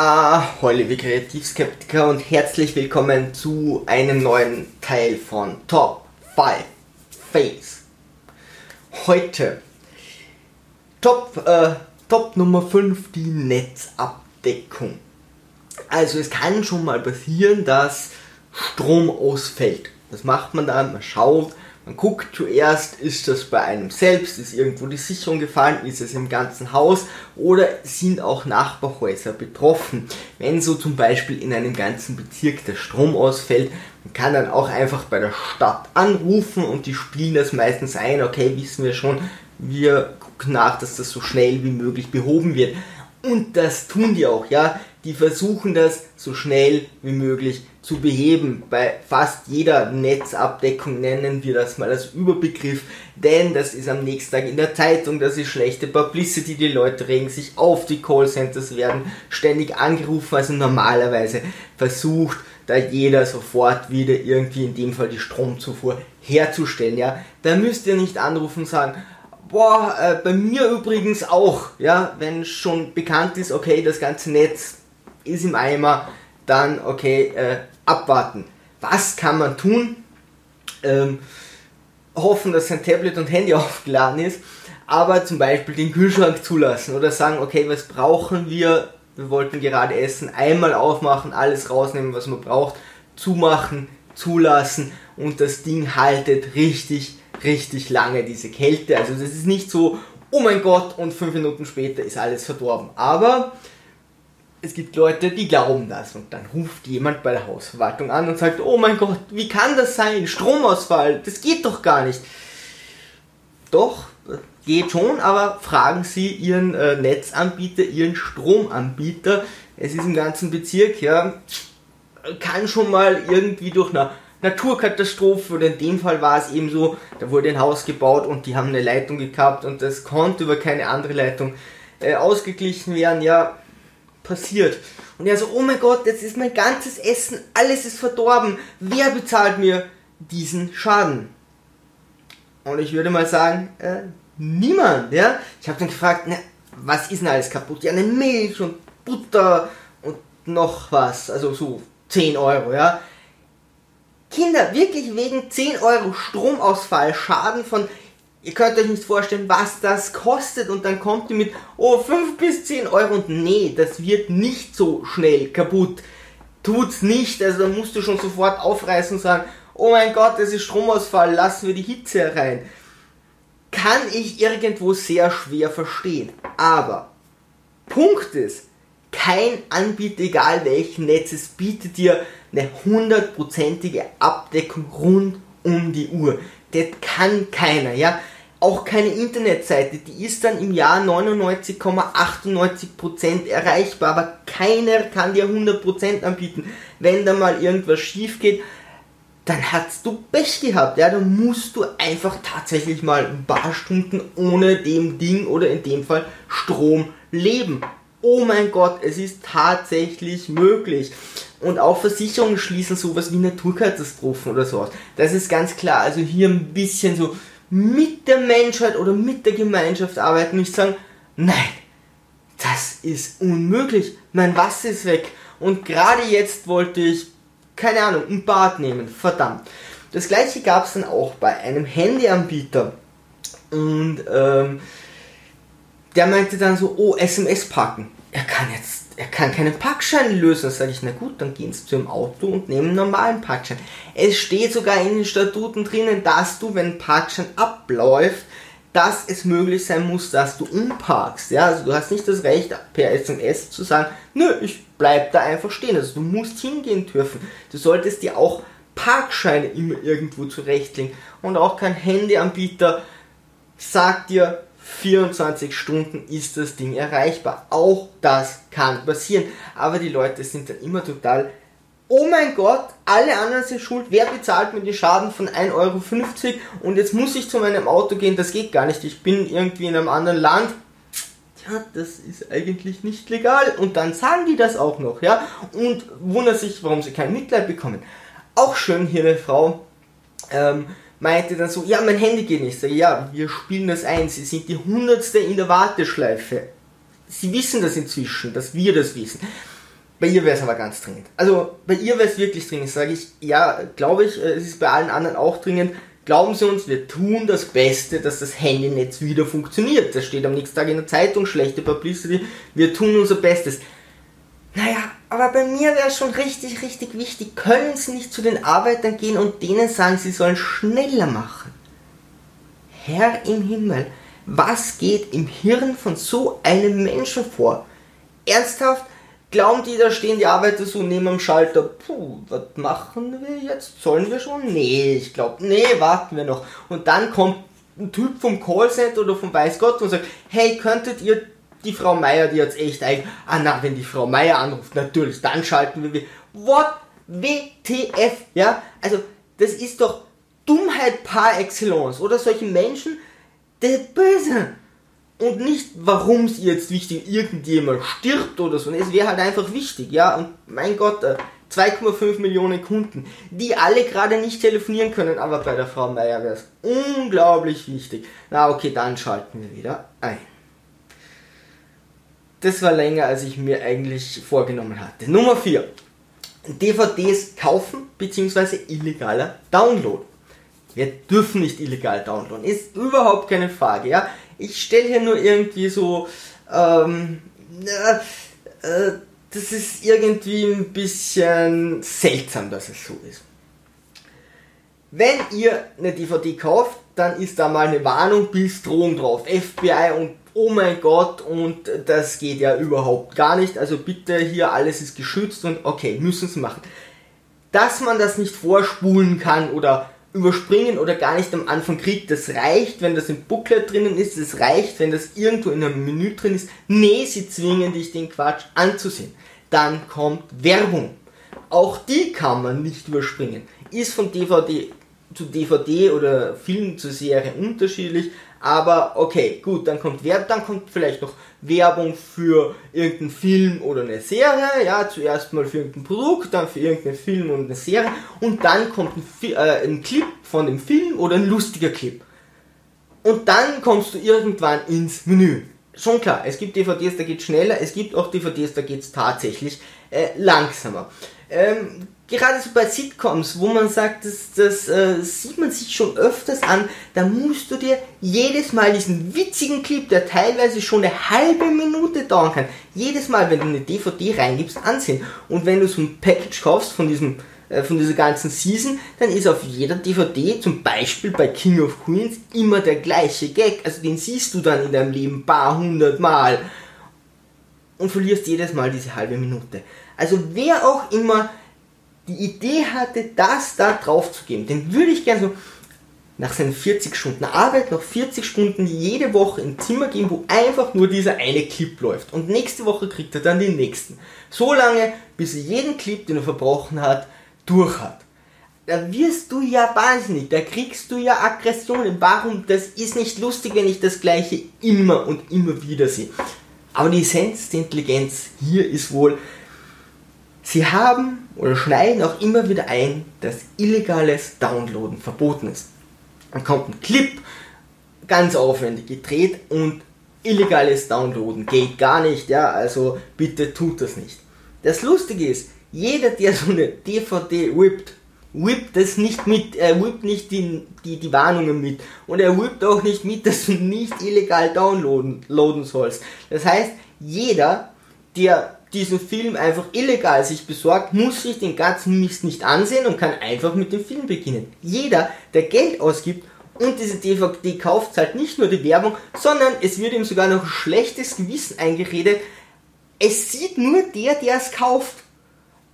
Ahoi, liebe Kreativskeptiker und herzlich willkommen zu einem neuen Teil von Top 5 Face. Heute Top, äh, Top Nummer 5, die Netzabdeckung. Also es kann schon mal passieren, dass Strom ausfällt. Was macht man dann? Man schaut, man guckt zuerst, ist das bei einem selbst, ist irgendwo die Sicherung gefallen, ist es im ganzen Haus oder sind auch Nachbarhäuser betroffen. Wenn so zum Beispiel in einem ganzen Bezirk der Strom ausfällt, man kann dann auch einfach bei der Stadt anrufen und die spielen das meistens ein, okay, wissen wir schon, wir gucken nach, dass das so schnell wie möglich behoben wird. Und das tun die auch, ja. Die versuchen das so schnell wie möglich zu beheben. Bei fast jeder Netzabdeckung nennen wir das mal als Überbegriff, denn das ist am nächsten Tag in der Zeitung, das ist schlechte Publicity, die Leute regen sich auf, die Callcenters werden ständig angerufen, also normalerweise versucht da jeder sofort wieder irgendwie in dem Fall die Stromzufuhr herzustellen, ja. Da müsst ihr nicht anrufen und sagen, Boah, äh, bei mir übrigens auch, ja, wenn schon bekannt ist, okay, das ganze Netz ist im Eimer, dann okay, äh, abwarten. Was kann man tun? Ähm, hoffen, dass sein Tablet und Handy aufgeladen ist, aber zum Beispiel den Kühlschrank zulassen oder sagen, okay, was brauchen wir? Wir wollten gerade essen, einmal aufmachen, alles rausnehmen, was man braucht, zumachen, zulassen und das Ding haltet richtig richtig lange, diese Kälte. Also das ist nicht so, oh mein Gott, und fünf Minuten später ist alles verdorben. Aber es gibt Leute, die glauben das und dann ruft jemand bei der Hausverwaltung an und sagt, oh mein Gott, wie kann das sein? Stromausfall, das geht doch gar nicht. Doch, geht schon, aber fragen Sie Ihren äh, Netzanbieter, Ihren Stromanbieter. Es ist im ganzen Bezirk, ja, kann schon mal irgendwie durch eine Naturkatastrophe oder in dem Fall war es eben so, da wurde ein Haus gebaut und die haben eine Leitung gekappt und das konnte über keine andere Leitung äh, ausgeglichen werden, ja, passiert. Und er so, oh mein Gott, jetzt ist mein ganzes Essen, alles ist verdorben, wer bezahlt mir diesen Schaden? Und ich würde mal sagen, äh, niemand, ja. Ich habe dann gefragt, na, was ist denn alles kaputt? Ja, eine Milch und Butter und noch was, also so 10 Euro, ja. Kinder, wirklich wegen 10 Euro Stromausfall, Schaden von, ihr könnt euch nicht vorstellen, was das kostet und dann kommt ihr mit, oh, 5 bis 10 Euro und nee, das wird nicht so schnell kaputt. Tut's nicht, also dann musst du schon sofort aufreißen und sagen, oh mein Gott, es ist Stromausfall, lassen wir die Hitze rein. Kann ich irgendwo sehr schwer verstehen. Aber, Punkt ist, kein Anbieter, egal welchen Netzes, bietet dir eine hundertprozentige Abdeckung rund um die Uhr. Das kann keiner, ja. Auch keine Internetseite, die ist dann im Jahr 99,98% erreichbar, aber keiner kann dir 100% anbieten. Wenn da mal irgendwas schief geht, dann hast du Pech gehabt, ja, dann musst du einfach tatsächlich mal ein paar Stunden ohne dem Ding oder in dem Fall Strom leben. Oh mein Gott, es ist tatsächlich möglich. Und auch Versicherungen schließen sowas wie Naturkatastrophen oder sowas. Das ist ganz klar. Also hier ein bisschen so mit der Menschheit oder mit der Gemeinschaft arbeiten nicht sagen, nein, das ist unmöglich. Mein Wasser ist weg. Und gerade jetzt wollte ich, keine Ahnung, ein Bad nehmen. Verdammt. Das gleiche gab es dann auch bei einem Handyanbieter. Und ähm, der meinte dann so, oh, SMS packen. Er kann jetzt er kann keinen Parkschein lösen. Sage ich, na gut, dann gehen Sie zu dem Auto und nehmen einen normalen Parkschein. Es steht sogar in den Statuten drinnen, dass du, wenn ein Parkschein abläuft, dass es möglich sein muss, dass du umparkst. Ja, also du hast nicht das Recht, per SMS zu sagen, nö, ich bleib da einfach stehen. Also du musst hingehen dürfen. Du solltest dir auch Parkscheine immer irgendwo zurechtlegen. Und auch kein Handyanbieter sagt dir, 24 Stunden ist das Ding erreichbar. Auch das kann passieren. Aber die Leute sind dann immer total, oh mein Gott, alle anderen sind schuld, wer bezahlt mir den Schaden von 1,50 Euro und jetzt muss ich zu meinem Auto gehen, das geht gar nicht. Ich bin irgendwie in einem anderen Land. Ja, das ist eigentlich nicht legal. Und dann sagen die das auch noch, ja, und wundern sich, warum sie kein Mitleid bekommen. Auch schön hier eine Frau, ähm, meinte dann so, ja, mein Handy geht nicht. Sag, ja, wir spielen das ein. Sie sind die Hundertste in der Warteschleife. Sie wissen das inzwischen, dass wir das wissen. Bei ihr wäre es aber ganz dringend. Also bei ihr wäre es wirklich dringend, sage ich. Ja, glaube ich, äh, es ist bei allen anderen auch dringend. Glauben Sie uns, wir tun das Beste, dass das Handynetz wieder funktioniert. Das steht am nächsten Tag in der Zeitung, schlechte Publicity. Wir tun unser Bestes. Naja, aber bei mir wäre schon richtig, richtig wichtig. Können Sie nicht zu den Arbeitern gehen und denen sagen, sie sollen schneller machen? Herr im Himmel, was geht im Hirn von so einem Menschen vor? Ernsthaft? Glauben die, da stehen die Arbeiter so neben dem Schalter, puh, was machen wir jetzt? Sollen wir schon? Nee, ich glaube, nee, warten wir noch. Und dann kommt ein Typ vom Callcenter oder vom Weiß Gott und sagt, hey, könntet ihr die Frau Meier, die jetzt echt ein, ah na, wenn die Frau Meier anruft, natürlich, dann schalten wir, what, WTF, ja, also, das ist doch Dummheit par excellence, oder solche Menschen, der Böse. Und nicht, warum es jetzt wichtig irgendjemand stirbt oder so. Es wäre halt einfach wichtig, ja. Und mein Gott, 2,5 äh, Millionen Kunden, die alle gerade nicht telefonieren können, aber bei der Frau Meier wäre es unglaublich wichtig. Na okay, dann schalten wir wieder ein. Das war länger, als ich mir eigentlich vorgenommen hatte. Nummer 4. DVDs kaufen bzw. illegaler Download. Wir dürfen nicht illegal downloaden. Ist überhaupt keine Frage, ja. Ich stelle hier nur irgendwie so, ähm, äh, das ist irgendwie ein bisschen seltsam, dass es so ist. Wenn ihr eine DVD kauft, dann ist da mal eine Warnung bis Drohung drauf. FBI und oh mein Gott und das geht ja überhaupt gar nicht. Also bitte hier alles ist geschützt und okay, müssen sie machen. Dass man das nicht vorspulen kann oder überspringen oder gar nicht am Anfang kriegt. Das reicht, wenn das im Booklet drinnen ist, das reicht, wenn das irgendwo in einem Menü drin ist. Nee, sie zwingen dich den Quatsch anzusehen. Dann kommt Werbung. Auch die kann man nicht überspringen. Ist von DVD zu DVD oder Film zu Serie unterschiedlich, aber okay, gut, dann kommt Werbung, dann kommt vielleicht noch Werbung für irgendeinen Film oder eine Serie, ja, zuerst mal für irgendein Produkt, dann für irgendeinen Film und eine Serie und dann kommt ein, äh, ein Clip von dem Film oder ein lustiger Clip. Und dann kommst du irgendwann ins Menü. Schon klar, es gibt DVDs, da geht schneller, es gibt auch DVDs, da geht es tatsächlich äh, langsamer. Ähm, gerade so bei Sitcoms, wo man sagt, das, das äh, sieht man sich schon öfters an, da musst du dir jedes Mal diesen witzigen Clip, der teilweise schon eine halbe Minute dauern kann, jedes Mal, wenn du eine DVD reingibst, ansehen. Und wenn du so ein Package kaufst von diesem äh, von dieser ganzen Season, dann ist auf jeder DVD, zum Beispiel bei King of Queens, immer der gleiche Gag. Also den siehst du dann in deinem Leben paar hundert Mal und verlierst jedes Mal diese halbe Minute. Also wer auch immer die Idee hatte, das da drauf zu geben, den würde ich gerne so nach seinen 40 Stunden Arbeit noch 40 Stunden jede Woche im Zimmer geben, wo einfach nur dieser eine Clip läuft. Und nächste Woche kriegt er dann den nächsten. So lange, bis er jeden Clip, den er verbrochen hat, durch hat. Da wirst du ja wahnsinnig, da kriegst du ja Aggressionen. Warum? Das ist nicht lustig, wenn ich das gleiche immer und immer wieder sehe. Aber die Essenz der Intelligenz hier ist wohl, Sie haben oder schneiden auch immer wieder ein, dass illegales Downloaden verboten ist. Dann kommt ein Clip, ganz aufwendig gedreht und illegales Downloaden geht gar nicht, ja, also bitte tut das nicht. Das Lustige ist, jeder, der so eine DVD whippt, whippt das nicht mit, er whippt nicht die, die, die Warnungen mit und er whippt auch nicht mit, dass du nicht illegal downloaden sollst. Das heißt, jeder, der diesen Film einfach illegal sich besorgt, muss sich den ganzen Mist nicht ansehen und kann einfach mit dem Film beginnen. Jeder, der Geld ausgibt und diese DVD kauft, zahlt nicht nur die Werbung, sondern es wird ihm sogar noch schlechtes Gewissen eingeredet. Es sieht nur der, der es kauft.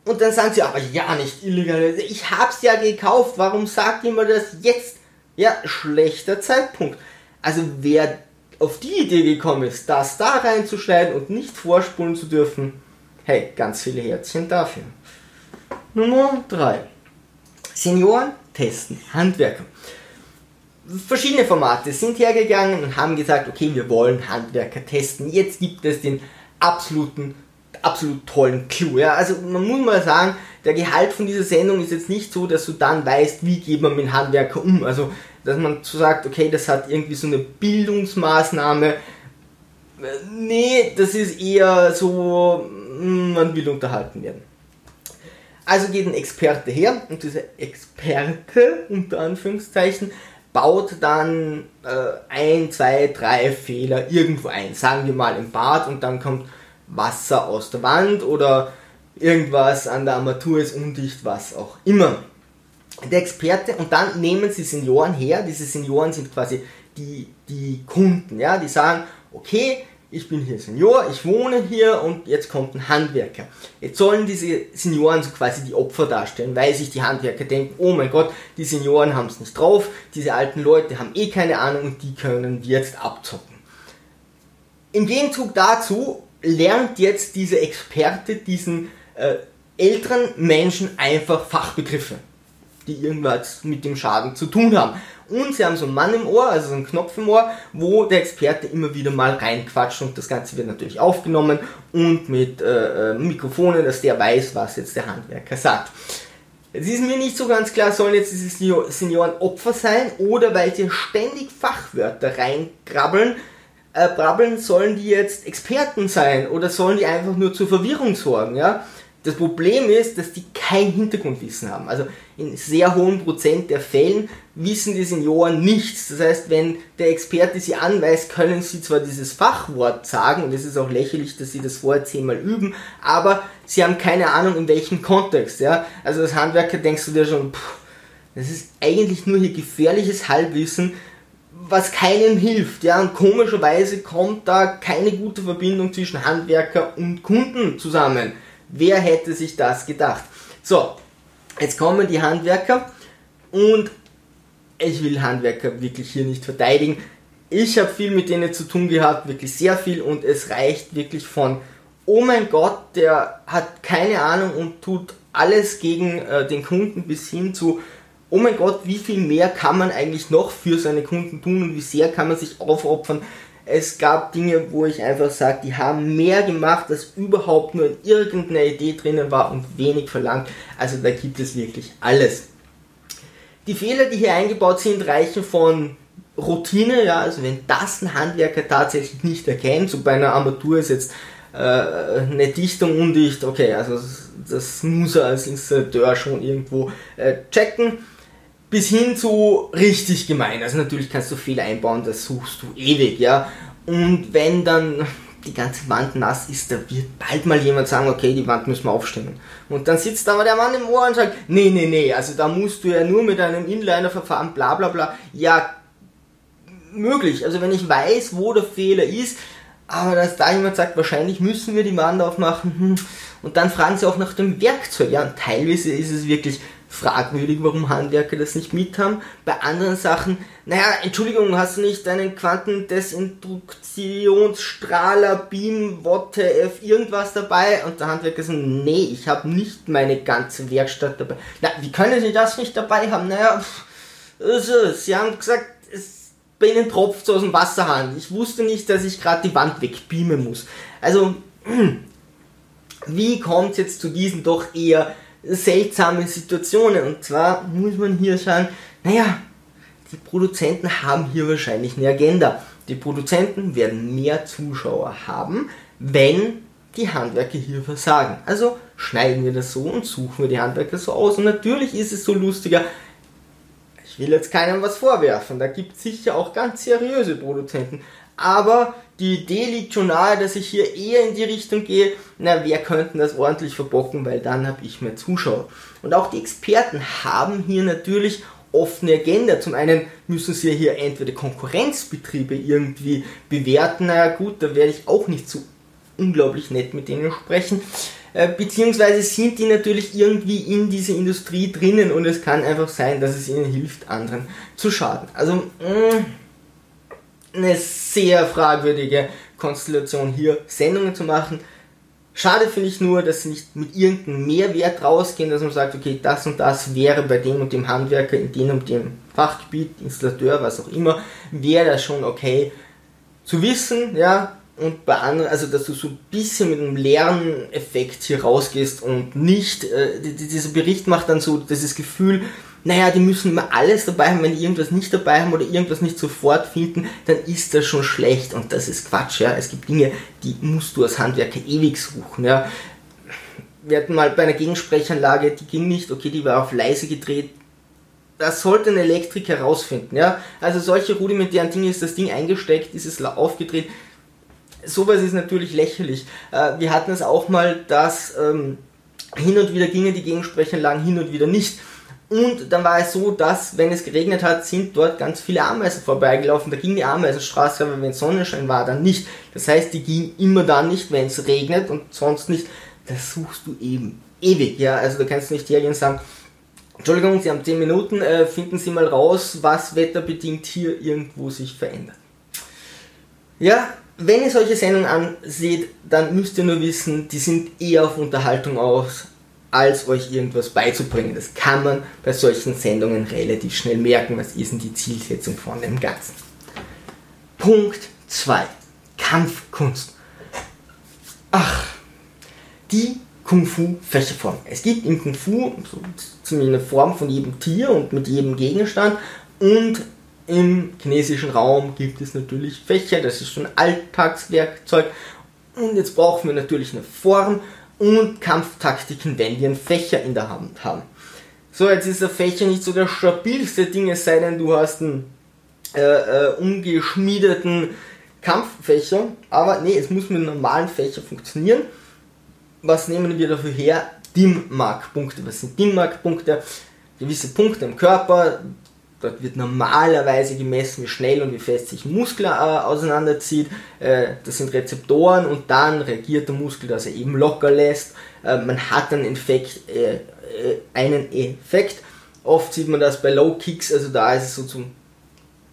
Und dann sagen sie, aber ja, nicht illegal. Ich hab's ja gekauft. Warum sagt mir das jetzt? Ja, schlechter Zeitpunkt. Also wer auf die Idee gekommen ist, das da reinzuschneiden und nicht vorspulen zu dürfen, Hey, ganz viele Herzchen dafür. Nummer 3. Senioren testen, Handwerker. Verschiedene Formate sind hergegangen und haben gesagt, okay, wir wollen Handwerker testen. Jetzt gibt es den absoluten, absolut tollen Clou. Ja? Also man muss mal sagen, der Gehalt von dieser Sendung ist jetzt nicht so, dass du dann weißt, wie geht man mit Handwerker um. Also dass man so sagt, okay, das hat irgendwie so eine Bildungsmaßnahme nee, das ist eher so, man will unterhalten werden. Also geht ein Experte her und dieser Experte, unter Anführungszeichen, baut dann äh, ein, zwei, drei Fehler irgendwo ein. Sagen wir mal im Bad und dann kommt Wasser aus der Wand oder irgendwas an der Armatur ist undicht, was auch immer. Der Experte und dann nehmen sie Senioren her. Diese Senioren sind quasi die, die Kunden, ja, die sagen, okay, ich bin hier Senior, ich wohne hier und jetzt kommt ein Handwerker. Jetzt sollen diese Senioren so quasi die Opfer darstellen, weil sich die Handwerker denken, oh mein Gott, die Senioren haben es nicht drauf, diese alten Leute haben eh keine Ahnung und die können wir jetzt abzocken. Im Gegenzug dazu lernt jetzt dieser Experte diesen äh, älteren Menschen einfach Fachbegriffe, die irgendwas mit dem Schaden zu tun haben. Und sie haben so einen Mann im Ohr, also so einen Knopf im Ohr, wo der Experte immer wieder mal reinquatscht und das Ganze wird natürlich aufgenommen und mit äh, äh Mikrofonen, dass der weiß, was jetzt der Handwerker sagt. Es ist mir nicht so ganz klar, sollen jetzt diese Senioren Opfer sein oder weil sie ständig Fachwörter reinkrabbeln, äh, brabbeln, sollen die jetzt Experten sein oder sollen die einfach nur zur Verwirrung sorgen, ja? Das Problem ist, dass die kein Hintergrundwissen haben. Also in sehr hohen Prozent der Fällen wissen die Senioren nichts. Das heißt, wenn der Experte sie anweist, können sie zwar dieses Fachwort sagen, und es ist auch lächerlich, dass sie das vorher zehnmal üben, aber sie haben keine Ahnung, in welchem Kontext. Ja? Also als Handwerker denkst du dir schon, pff, das ist eigentlich nur hier gefährliches Halbwissen, was keinem hilft. Ja? Und komischerweise kommt da keine gute Verbindung zwischen Handwerker und Kunden zusammen. Wer hätte sich das gedacht? So, jetzt kommen die Handwerker und ich will Handwerker wirklich hier nicht verteidigen. Ich habe viel mit denen zu tun gehabt, wirklich sehr viel und es reicht wirklich von, oh mein Gott, der hat keine Ahnung und tut alles gegen äh, den Kunden bis hin zu, oh mein Gott, wie viel mehr kann man eigentlich noch für seine Kunden tun und wie sehr kann man sich aufopfern es gab Dinge, wo ich einfach sage, die haben mehr gemacht, als überhaupt nur in irgendeiner Idee drinnen war und wenig verlangt. Also da gibt es wirklich alles. Die Fehler, die hier eingebaut sind, reichen von Routine, ja, also wenn das ein Handwerker tatsächlich nicht erkennt, so bei einer Armatur ist jetzt äh, eine Dichtung undicht, okay, also das, muss er als Installateur schon irgendwo äh, checken bis hin zu richtig gemein. Also natürlich kannst du Fehler einbauen, das suchst du ewig, ja. Und wenn dann die ganze Wand nass ist, da wird bald mal jemand sagen, okay, die Wand müssen wir aufstimmen. Und dann sitzt aber der Mann im Ohr und sagt, nee, nee, nee, also da musst du ja nur mit einem Inliner-Verfahren, bla bla bla. Ja, möglich. Also wenn ich weiß, wo der Fehler ist, aber dass da jemand sagt, wahrscheinlich müssen wir die Wand aufmachen, hm, und dann fragen sie auch nach dem Werkzeug. Ja, und teilweise ist es wirklich fragwürdig, warum Handwerker das nicht mit haben. Bei anderen Sachen, naja, Entschuldigung, hast du nicht deinen Quantendesinstruktionsstrahler, Beam, Watte, F, irgendwas dabei? Und der Handwerker sagt, nee, ich habe nicht meine ganze Werkstatt dabei. Na, wie können Sie das nicht dabei haben? Naja, also, Sie haben gesagt, es, bei Ihnen tropft aus dem Wasserhahn. Ich wusste nicht, dass ich gerade die Wand wegbeamen muss. Also, wie kommt es jetzt zu diesen doch eher seltsame Situationen. Und zwar muss man hier sagen, naja, die Produzenten haben hier wahrscheinlich eine Agenda. Die Produzenten werden mehr Zuschauer haben, wenn die Handwerker hier versagen. Also schneiden wir das so und suchen wir die Handwerker so aus. Und natürlich ist es so lustiger. Ich will jetzt keinem was vorwerfen. Da gibt es sicher auch ganz seriöse Produzenten. Aber die Idee liegt schon nahe, dass ich hier eher in die Richtung gehe, na, wer könnte das ordentlich verbocken, weil dann habe ich mehr Zuschauer. Und auch die Experten haben hier natürlich offene Agenda. Zum einen müssen sie hier entweder Konkurrenzbetriebe irgendwie bewerten, naja gut, da werde ich auch nicht so unglaublich nett mit denen sprechen. Äh, beziehungsweise sind die natürlich irgendwie in dieser Industrie drinnen und es kann einfach sein, dass es ihnen hilft, anderen zu schaden. Also, mh, mm, eine sehr fragwürdige Konstellation hier Sendungen zu machen. Schade finde ich nur, dass sie nicht mit irgendeinem Mehrwert rausgehen, dass man sagt, okay, das und das wäre bei dem und dem Handwerker in dem und dem Fachgebiet, Installateur, was auch immer, wäre das schon okay zu wissen, ja, und bei anderen, also dass du so ein bisschen mit einem Lerneffekt hier rausgehst und nicht, äh, dieser Bericht macht dann so dieses Gefühl, naja, die müssen immer alles dabei haben, wenn die irgendwas nicht dabei haben oder irgendwas nicht sofort finden, dann ist das schon schlecht und das ist Quatsch, ja. Es gibt Dinge, die musst du als Handwerker ewig suchen, ja. Wir hatten mal bei einer Gegensprechanlage, die ging nicht, okay, die war auf leise gedreht, das sollte ein Elektriker herausfinden, ja. Also solche rudimentären Dinge ist das Ding eingesteckt, ist es aufgedreht. Sowas ist natürlich lächerlich. Äh, wir hatten es auch mal, dass ähm, hin und wieder gingen die Gegensprechanlagen, hin und wieder nicht. Und dann war es so, dass, wenn es geregnet hat, sind dort ganz viele Ameisen vorbeigelaufen. Da ging die Ameisenstraße, aber wenn Sonnenschein war, dann nicht. Das heißt, die ging immer dann nicht, wenn es regnet und sonst nicht. Das suchst du eben ewig, ja. Also du kannst nicht hergehen und sagen, Entschuldigung, Sie haben 10 Minuten, äh, finden Sie mal raus, was wetterbedingt hier irgendwo sich verändert. Ja, wenn ihr solche Sendungen anseht, dann müsst ihr nur wissen, die sind eher auf Unterhaltung aus, als euch irgendwas beizubringen. Das kann man bei solchen Sendungen relativ schnell merken, was ist denn die Zielsetzung von dem Ganzen. Punkt 2. Kampfkunst. Ach, die Kung-Fu-Fächerform. Es gibt im Kung-Fu so eine Form von jedem Tier und mit jedem Gegenstand und im chinesischen Raum gibt es natürlich Fächer, das ist schon Alltagswerkzeug und jetzt brauchen wir natürlich eine Form und Kampftaktiken, wenn wir einen Fächer in der Hand haben. So, jetzt ist der Fächer nicht so der stabilste Ding, es sei denn, du hast einen äh, äh, umgeschmiedeten Kampffächer, aber nee, es muss mit einem normalen Fächer funktionieren was nehmen wir dafür her? DIM-Mark-Punkte. Was sind DIM-Mark-Punkte? Gewisse Punkte im Körper. Dort wird normalerweise gemessen, wie schnell und wie fest sich Muskel äh, auseinanderzieht. Äh, das sind Rezeptoren und dann reagiert der Muskel, dass er eben locker lässt. Äh, man hat einen Effekt, äh, äh, einen Effekt. Oft sieht man das bei Low Kicks, also da ist es so zum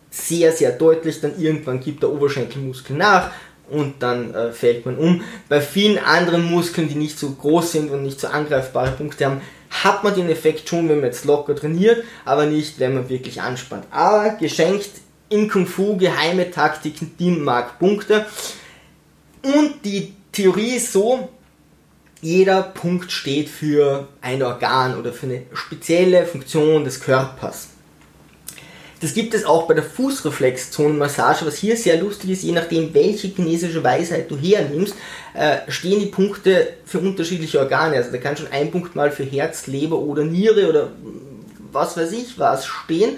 sehr, sehr deutlich. Dann irgendwann gibt der Oberschenkelmuskel nach und dann äh, fällt man um. Bei vielen anderen Muskeln, die nicht so groß sind und nicht so angreifbare Punkte haben, hat man den Effekt schon, wenn man jetzt locker trainiert, aber nicht, wenn man wirklich anspannt. Aber geschenkt in Kung Fu geheime Taktiken, die mag Punkte. Und die Theorie ist so, jeder Punkt steht für ein Organ oder für eine spezielle Funktion des Körpers. Das gibt es auch bei der Fußreflexzonenmassage, was hier sehr lustig ist, je nachdem welche chinesische Weisheit du hernimmst, äh, stehen die Punkte für unterschiedliche Organe. Also da kann schon ein Punkt mal für Herz, Leber oder Niere oder was weiß ich was stehen.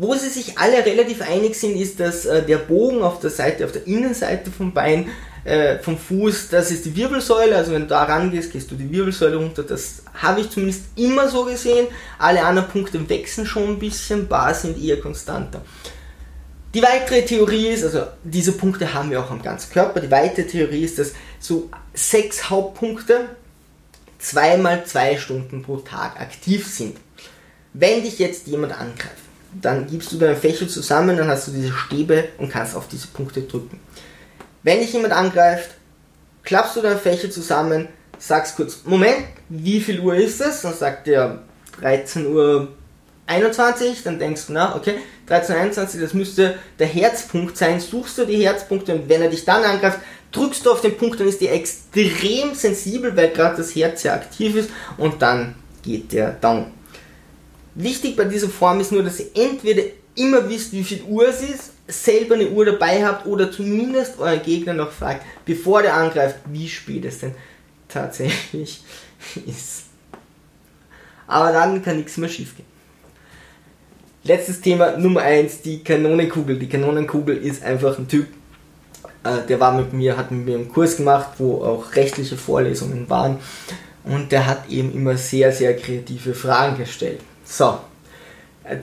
Wo sie sich alle relativ einig sind, ist, dass äh, der Bogen auf der Seite, auf der Innenseite vom Bein äh, vom Fuß, das ist die Wirbelsäule, also wenn du da rangehst, gehst du die Wirbelsäule runter, das habe ich zumindest immer so gesehen. Alle anderen Punkte wechseln schon ein bisschen, Bar sind eher konstanter. Die weitere Theorie ist, also diese Punkte haben wir auch am ganzen Körper, die weitere Theorie ist, dass so sechs Hauptpunkte zweimal zwei Stunden pro Tag aktiv sind. Wenn dich jetzt jemand angreift, dann gibst du deine Fächer zusammen, dann hast du diese Stäbe und kannst auf diese Punkte drücken. Wenn dich jemand angreift, klappst du deine Fächer zusammen, sagst kurz, Moment, wie viel Uhr ist es? Dann sagt er 13 Uhr 21, dann denkst du, na, okay, 13.21, das müsste der Herzpunkt sein, suchst du die Herzpunkte und wenn er dich dann angreift, drückst du auf den Punkt, dann ist der extrem sensibel, weil gerade das Herz sehr aktiv ist und dann geht der down. Wichtig bei dieser Form ist nur, dass ihr entweder immer wisst, wie viel Uhr es ist selber eine Uhr dabei habt oder zumindest euren Gegner noch fragt, bevor der angreift, wie spät es denn tatsächlich ist. Aber dann kann nichts mehr schief gehen. Letztes Thema Nummer 1, die Kanonenkugel. Die Kanonenkugel ist einfach ein Typ, äh, der war mit mir, hat mit mir einen Kurs gemacht, wo auch rechtliche Vorlesungen waren. Und der hat eben immer sehr, sehr kreative Fragen gestellt. So,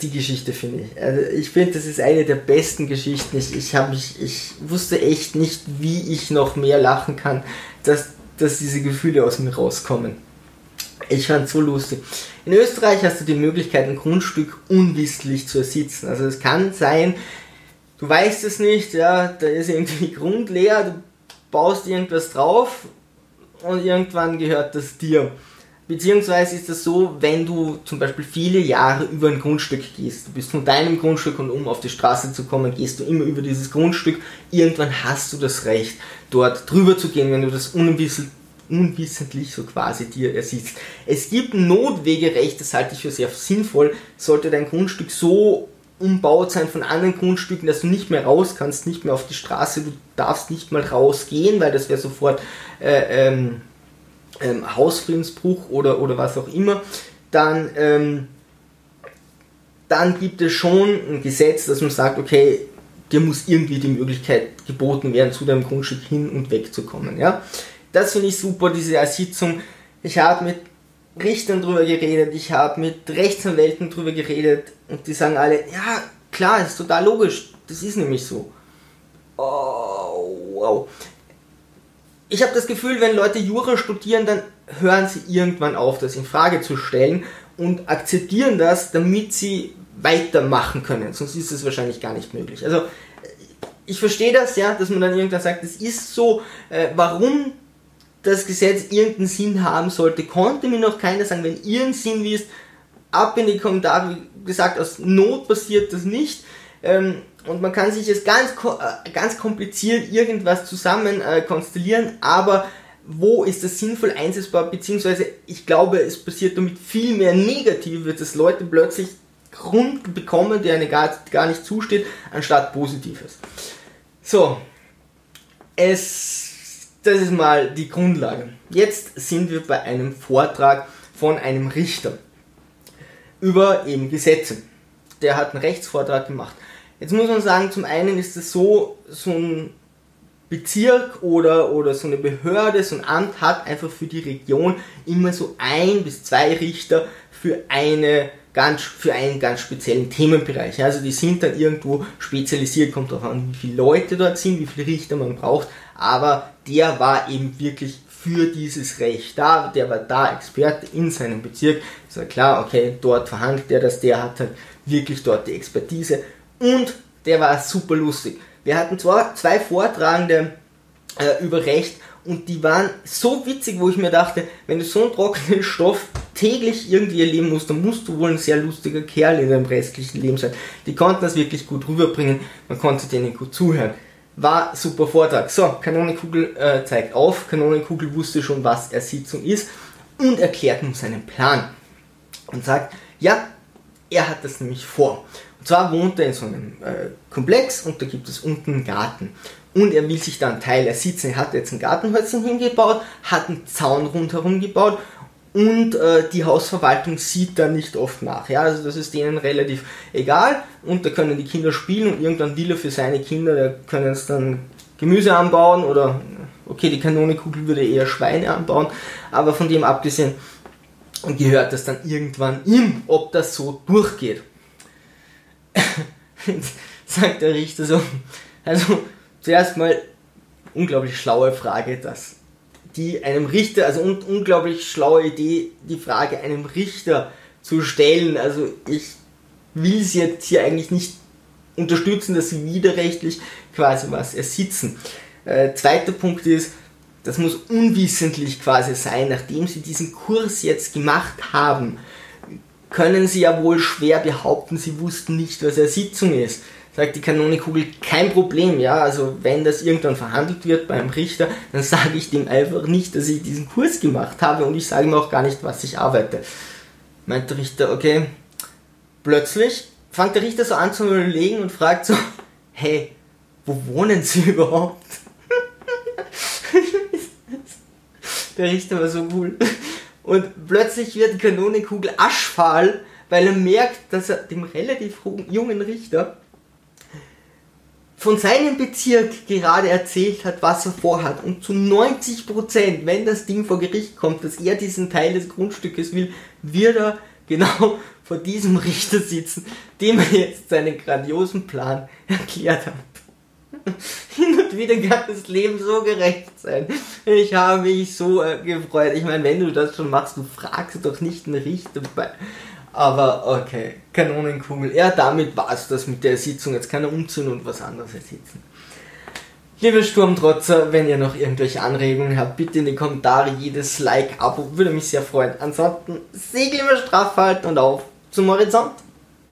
die Geschichte finde ich. Also ich finde, das ist eine der besten Geschichten. Ich, ich, mich, ich wusste echt nicht, wie ich noch mehr lachen kann, dass, dass diese Gefühle aus mir rauskommen. Ich fand es so lustig. In Österreich hast du die Möglichkeit, ein Grundstück unwissentlich zu ersitzen. Also es kann sein, du weißt es nicht, ja, da ist irgendwie Grund leer, du baust irgendwas drauf und irgendwann gehört das dir. Beziehungsweise ist das so, wenn du zum Beispiel viele Jahre über ein Grundstück gehst, du bist von deinem Grundstück und um auf die Straße zu kommen, gehst du immer über dieses Grundstück, irgendwann hast du das Recht, dort drüber zu gehen, wenn du das unwissentlich unwissentlich so quasi dir ersitzt. Es gibt Notwegerecht, das halte ich für sehr sinnvoll, sollte dein Grundstück so umbaut sein von anderen Grundstücken, dass du nicht mehr raus kannst, nicht mehr auf die Straße, du darfst nicht mal rausgehen, weil das wäre sofort äh, ähm, ähm, Hausfriedensbruch oder, oder was auch immer, dann, ähm, dann gibt es schon ein Gesetz, dass man sagt, okay, dir muss irgendwie die Möglichkeit geboten werden, zu deinem Grundstück hin und weg zu kommen. Ja? Das finde ich super, diese Sitzung. Ich habe mit Richtern drüber geredet, ich habe mit Rechtsanwälten drüber geredet und die sagen alle, ja, klar, ist total logisch, das ist nämlich so. Oh, wow. Ich habe das Gefühl, wenn Leute Jura studieren, dann hören sie irgendwann auf, das in Frage zu stellen und akzeptieren das, damit sie weitermachen können. Sonst ist es wahrscheinlich gar nicht möglich. Also ich verstehe das, ja, dass man dann irgendwann sagt, es ist so, äh, warum das Gesetz irgendeinen Sinn haben sollte, konnte mir noch keiner sagen. Wenn ihr einen Sinn wisst, ab in die Kommentare. Wie gesagt, aus Not passiert das nicht. Ähm, und man kann sich jetzt ganz, äh, ganz kompliziert irgendwas zusammen äh, konstellieren, aber wo ist das sinnvoll einsetzbar, beziehungsweise ich glaube, es passiert damit viel mehr Negatives, dass Leute plötzlich Grund bekommen, der eine gar, gar nicht zusteht, anstatt Positives. So, es das ist mal die Grundlage. Jetzt sind wir bei einem Vortrag von einem Richter über eben Gesetze. Der hat einen Rechtsvortrag gemacht. Jetzt muss man sagen, zum einen ist es so, so ein Bezirk oder, oder so eine Behörde, so ein Amt hat einfach für die Region immer so ein bis zwei Richter für eine ganz, für einen ganz speziellen Themenbereich. Also die sind dann irgendwo spezialisiert, kommt darauf an, wie viele Leute dort sind, wie viele Richter man braucht, aber der war eben wirklich für dieses Recht da, der war da Experte in seinem Bezirk. Ist ja klar, okay, dort verhandelt er das, der hat halt wirklich dort die Expertise und der war super lustig. Wir hatten zwar zwei Vortragende äh, über Recht und die waren so witzig, wo ich mir dachte, wenn du so einen trockenen Stoff täglich irgendwie erleben musst, dann musst du wohl ein sehr lustiger Kerl in deinem restlichen Leben sein. Die konnten das wirklich gut rüberbringen, man konnte denen gut zuhören. War super Vortrag. So, Kanonenkugel äh, zeigt auf. Kanonenkugel wusste schon, was Ersitzung ist und erklärt nun seinen Plan. Und sagt, ja, er hat das nämlich vor. Und zwar wohnt er in so einem äh, Komplex und da gibt es unten einen Garten. Und er will sich da einen Teil ersitzen. Er hat jetzt ein Gartenhäuschen hingebaut, hat einen Zaun rundherum gebaut und äh, die Hausverwaltung sieht da nicht oft nach. Ja, also das ist denen relativ egal und da können die Kinder spielen und irgendwann will er für seine Kinder, da können es dann Gemüse anbauen oder okay, die Kanonenkugel würde eher Schweine anbauen, aber von dem abgesehen gehört das dann irgendwann ihm, ob das so durchgeht. sagt der Richter so, also zuerst mal unglaublich schlaue Frage, dass die einem Richter, also un unglaublich schlaue Idee, die Frage einem Richter zu stellen. Also ich will sie jetzt hier eigentlich nicht unterstützen, dass sie widerrechtlich quasi was ersitzen. Äh, zweiter Punkt ist, das muss unwissentlich quasi sein, nachdem sie diesen Kurs jetzt gemacht haben, können sie ja wohl schwer behaupten, sie wussten nicht, was Ersitzung ist sagt die Kanonenkugel, kein Problem, ja, also wenn das irgendwann verhandelt wird beim Richter, dann sage ich dem einfach nicht, dass ich diesen Kurs gemacht habe und ich sage ihm auch gar nicht, was ich arbeite. Meint der Richter, okay, plötzlich fängt der Richter so an zu überlegen und fragt so, hey, wo wohnen Sie überhaupt? Der Richter war so cool. Und plötzlich wird die Kanonenkugel aschfahl, weil er merkt, dass er dem relativ jungen Richter von seinem Bezirk gerade erzählt hat, was er vorhat. Und zu 90 Prozent, wenn das Ding vor Gericht kommt, dass er diesen Teil des Grundstückes will, wird er genau vor diesem Richter sitzen, dem er jetzt seinen grandiosen Plan erklärt hat. Hin und wieder kann das Leben so gerecht sein. Ich habe mich so äh, gefreut. Ich meine, wenn du das schon machst, du fragst doch nicht einen Richter bei, aber okay, Kanonenkugel. Ja, damit war es das mit der Sitzung. Jetzt kann er umziehen und was anderes ersitzen. Liebe Sturmtrotzer, wenn ihr noch irgendwelche Anregungen habt, bitte in die Kommentare. Jedes Like, Abo würde mich sehr freuen. Ansonsten Segel immer straff halten und auf zum Horizont.